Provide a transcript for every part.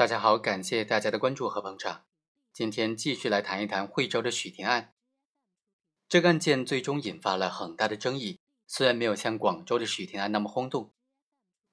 大家好，感谢大家的关注和捧场。今天继续来谈一谈惠州的许霆案。这个案件最终引发了很大的争议，虽然没有像广州的许霆案那么轰动。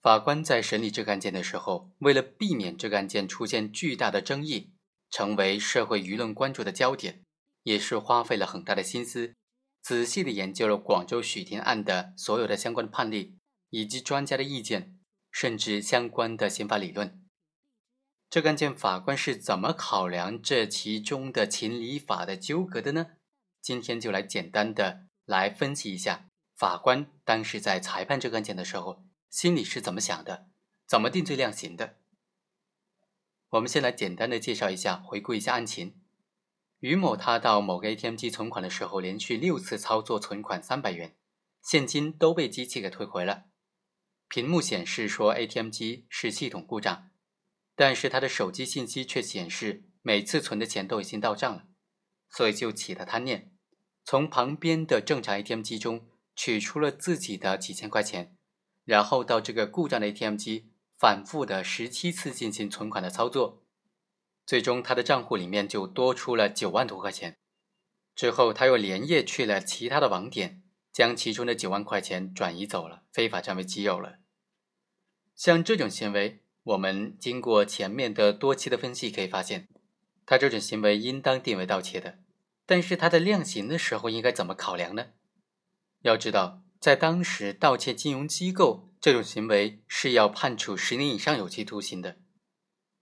法官在审理这个案件的时候，为了避免这个案件出现巨大的争议，成为社会舆论关注的焦点，也是花费了很大的心思，仔细的研究了广州许霆案的所有的相关的判例，以及专家的意见，甚至相关的刑法理论。这个案件法官是怎么考量这其中的情理法的纠葛的呢？今天就来简单的来分析一下，法官当时在裁判这个案件的时候，心里是怎么想的，怎么定罪量刑的。我们先来简单的介绍一下，回顾一下案情。于某他到某个 ATM 机存款的时候，连续六次操作存款三百元，现金都被机器给退回了，屏幕显示说 ATM 机是系统故障。但是他的手机信息却显示每次存的钱都已经到账了，所以就起了贪念，从旁边的正常 ATM 机中取出了自己的几千块钱，然后到这个故障的 ATM 机反复的十七次进行存款的操作，最终他的账户里面就多出了九万多块钱。之后他又连夜去了其他的网点，将其中的九万块钱转移走了，非法占为己有了。像这种行为。我们经过前面的多期的分析，可以发现，他这种行为应当定为盗窃的。但是他在量刑的时候应该怎么考量呢？要知道，在当时盗窃金融机构这种行为是要判处十年以上有期徒刑的。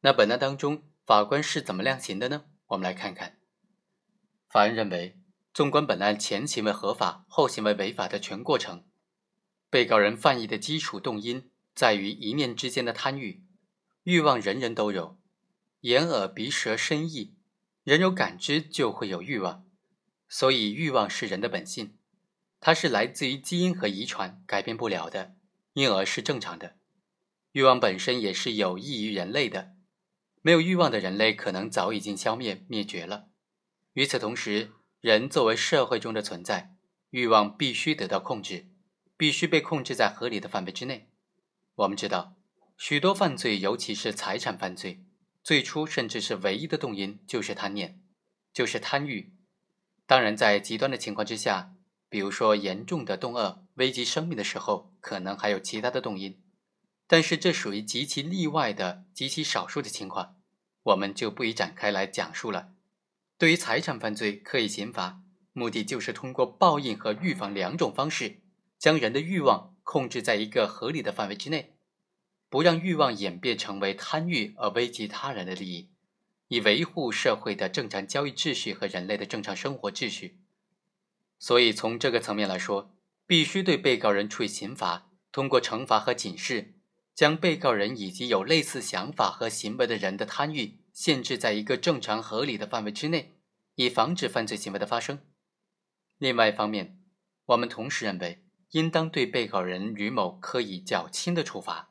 那本案当中，法官是怎么量刑的呢？我们来看看。法院认为，纵观本案前行为合法、后行为违法的全过程，被告人犯意的基础动因。在于一念之间的贪欲，欲望人人都有，眼耳鼻舌身意，人有感知就会有欲望，所以欲望是人的本性，它是来自于基因和遗传，改变不了的，因而是正常的。欲望本身也是有益于人类的，没有欲望的人类可能早已经消灭灭绝了。与此同时，人作为社会中的存在，欲望必须得到控制，必须被控制在合理的范围之内。我们知道，许多犯罪，尤其是财产犯罪，最初甚至是唯一的动因就是贪念，就是贪欲。当然，在极端的情况之下，比如说严重的动恶、危及生命的时候，可能还有其他的动因。但是这属于极其例外的、极其少数的情况，我们就不宜展开来讲述了。对于财产犯罪，刻意刑罚目的就是通过报应和预防两种方式，将人的欲望。控制在一个合理的范围之内，不让欲望演变成为贪欲而危及他人的利益，以维护社会的正常交易秩序和人类的正常生活秩序。所以，从这个层面来说，必须对被告人处以刑罚，通过惩罚和警示，将被告人以及有类似想法和行为的人的贪欲限制在一个正常合理的范围之内，以防止犯罪行为的发生。另外一方面，我们同时认为。应当对被告人于某科以较轻的处罚，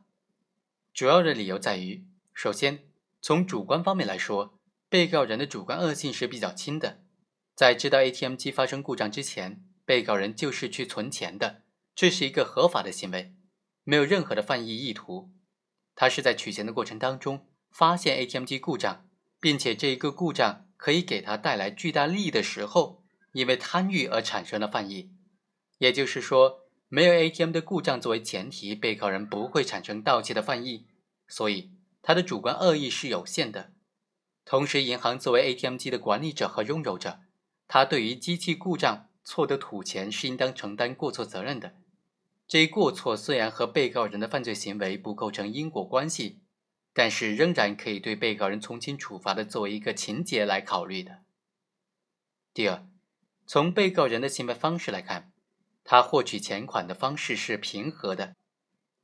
主要的理由在于：首先，从主观方面来说，被告人的主观恶性是比较轻的。在知道 ATM 机发生故障之前，被告人就是去存钱的，这是一个合法的行为，没有任何的犯意意图。他是在取钱的过程当中发现 ATM 机故障，并且这一个故障可以给他带来巨大利益的时候，因为贪欲而产生了犯意，也就是说。没有 ATM 的故障作为前提，被告人不会产生盗窃的犯意，所以他的主观恶意是有限的。同时，银行作为 ATM 机的管理者和拥有者，他对于机器故障错的吐钱是应当承担过错责任的。这一过错虽然和被告人的犯罪行为不构成因果关系，但是仍然可以对被告人从轻处罚的作为一个情节来考虑的。第二，从被告人的行为方式来看。他获取钱款的方式是平和的，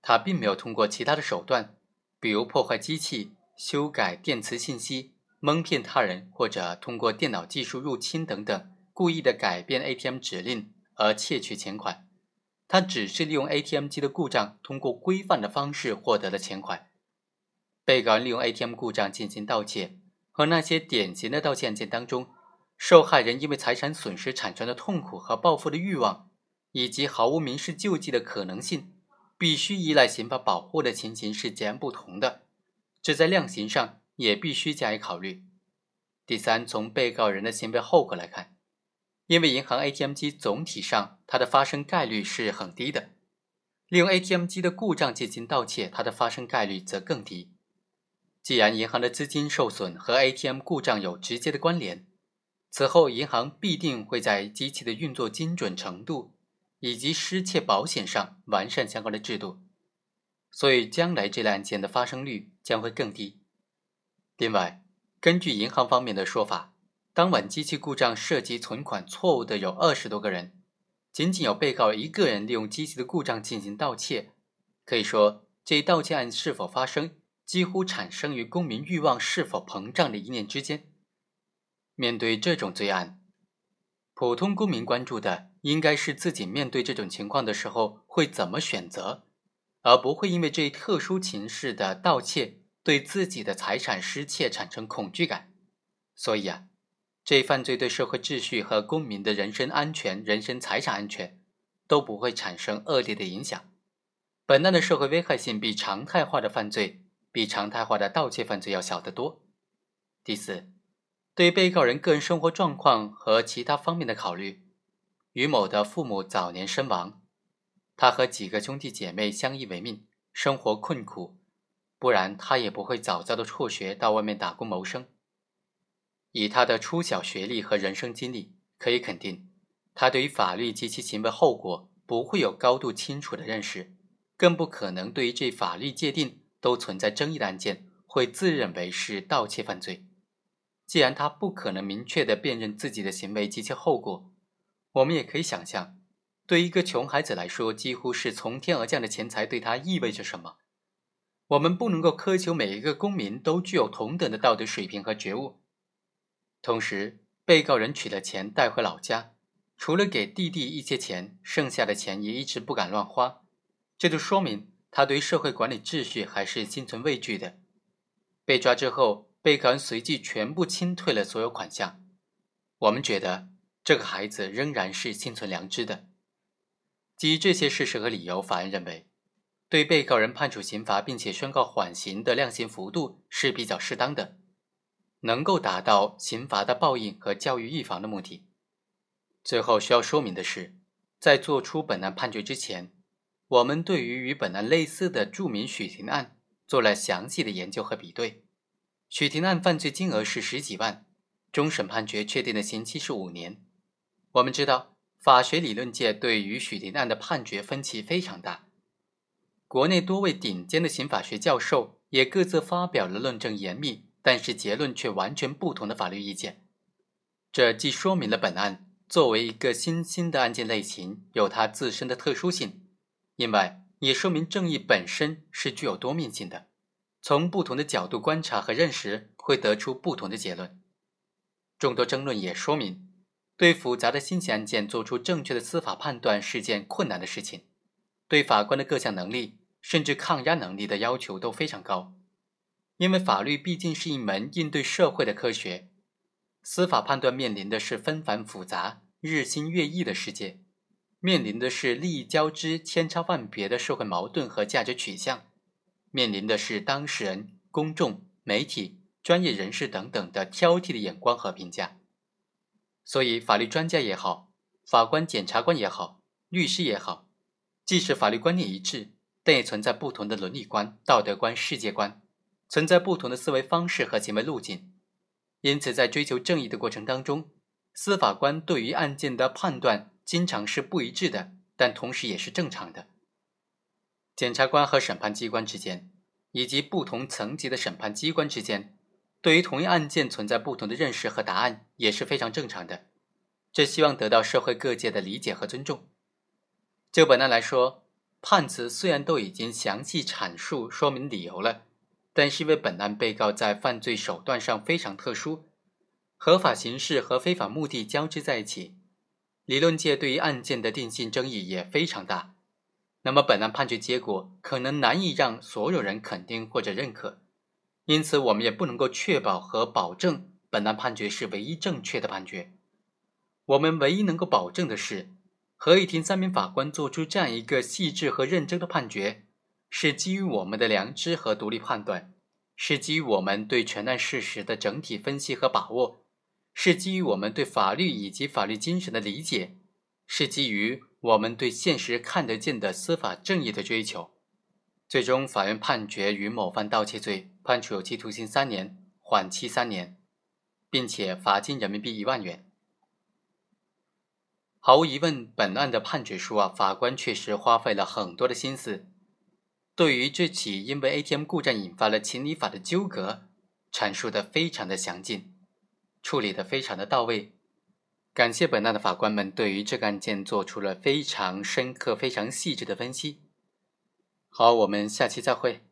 他并没有通过其他的手段，比如破坏机器、修改电磁信息、蒙骗他人，或者通过电脑技术入侵等等，故意的改变 ATM 指令而窃取钱款。他只是利用 ATM 机的故障，通过规范的方式获得了钱款。被告人利用 ATM 故障进行盗窃，和那些典型的盗窃案件当中，受害人因为财产损失产生的痛苦和报复的欲望。以及毫无民事救济的可能性，必须依赖刑法保护的情形是截然不同的，这在量刑上也必须加以考虑。第三，从被告人的行为后果来看，因为银行 ATM 机总体上它的发生概率是很低的，利用 ATM 机的故障进行盗窃，它的发生概率则更低。既然银行的资金受损和 ATM 故障有直接的关联，此后银行必定会在机器的运作精准程度以及失窃保险上完善相关的制度，所以将来这类案件的发生率将会更低。另外，根据银行方面的说法，当晚机器故障涉及存款错误的有二十多个人，仅仅有被告一个人利用机器的故障进行盗窃，可以说这一盗窃案是否发生？几乎产生于公民欲望是否膨胀的一念之间。面对这种罪案，普通公民关注的应该是自己面对这种情况的时候会怎么选择，而不会因为这一特殊情势的盗窃对自己的财产失窃产生恐惧感。所以啊，这一犯罪对社会秩序和公民的人身安全、人身财产安全都不会产生恶劣的影响。本案的社会危害性比常态化的犯罪。比常态化的盗窃犯罪要小得多。第四，对被告人个人生活状况和其他方面的考虑，于某的父母早年身亡，他和几个兄弟姐妹相依为命，生活困苦，不然他也不会早早的辍学到外面打工谋生。以他的初小学历和人生经历，可以肯定，他对于法律及其行为后果不会有高度清楚的认识，更不可能对于这法律界定。都存在争议的案件，会自认为是盗窃犯罪。既然他不可能明确的辨认自己的行为及其后果，我们也可以想象，对一个穷孩子来说，几乎是从天而降的钱财对他意味着什么。我们不能够苛求每一个公民都具有同等的道德水平和觉悟。同时，被告人取了钱带回老家，除了给弟弟一些钱，剩下的钱也一直不敢乱花，这就说明。他对社会管理秩序还是心存畏惧的。被抓之后，被告人随即全部清退了所有款项。我们觉得这个孩子仍然是心存良知的。基于这些事实和理由，法院认为，对被告人判处刑罚并且宣告缓刑的量刑幅度是比较适当的，能够达到刑罚的报应和教育预防的目的。最后需要说明的是，在作出本案判决之前。我们对于与本案类似的著名许霆案做了详细的研究和比对。许霆案犯罪金额是十几万，终审判决确定的刑期是五年。我们知道，法学理论界对于许霆案的判决分歧非常大，国内多位顶尖的刑法学教授也各自发表了论证严密，但是结论却完全不同的法律意见。这既说明了本案作为一个新兴的案件类型，有它自身的特殊性。另外，也说明正义本身是具有多面性的，从不同的角度观察和认识，会得出不同的结论。众多争论也说明，对复杂的新型案件做出正确的司法判断是件困难的事情，对法官的各项能力甚至抗压能力的要求都非常高。因为法律毕竟是一门应对社会的科学，司法判断面临的是纷繁复杂、日新月异的世界。面临的是利益交织、千差万别的社会矛盾和价值取向，面临的是当事人、公众、媒体、专业人士等等的挑剔的眼光和评价。所以，法律专家也好，法官、检察官也好，律师也好，即使法律观念一致，但也存在不同的伦理观、道德观、世界观，存在不同的思维方式和行为路径。因此，在追求正义的过程当中，司法官对于案件的判断。经常是不一致的，但同时也是正常的。检察官和审判机关之间，以及不同层级的审判机关之间，对于同一案件存在不同的认识和答案，也是非常正常的。这希望得到社会各界的理解和尊重。就本案来说，判词虽然都已经详细阐述说明理由了，但是因为本案被告在犯罪手段上非常特殊，合法形式和非法目的交织在一起。理论界对于案件的定性争议也非常大，那么本案判决结果可能难以让所有人肯定或者认可，因此我们也不能够确保和保证本案判决是唯一正确的判决。我们唯一能够保证的是，合议庭三名法官做出这样一个细致和认真的判决，是基于我们的良知和独立判断，是基于我们对全案事实的整体分析和把握，是基于我们对法律以及法律精神的理解，是基于我们对现实看得见的司法正义的追求。最终，法院判决于某犯盗窃罪判处有期徒刑三年，缓期三年，并且罚金人民币一万元。毫无疑问，本案的判决书啊，法官确实花费了很多的心思，对于这起因为 ATM 故障引发了情理法的纠葛，阐述的非常的详尽，处理的非常的到位。感谢本案的法官们对于这个案件做出了非常深刻、非常细致的分析。好，我们下期再会。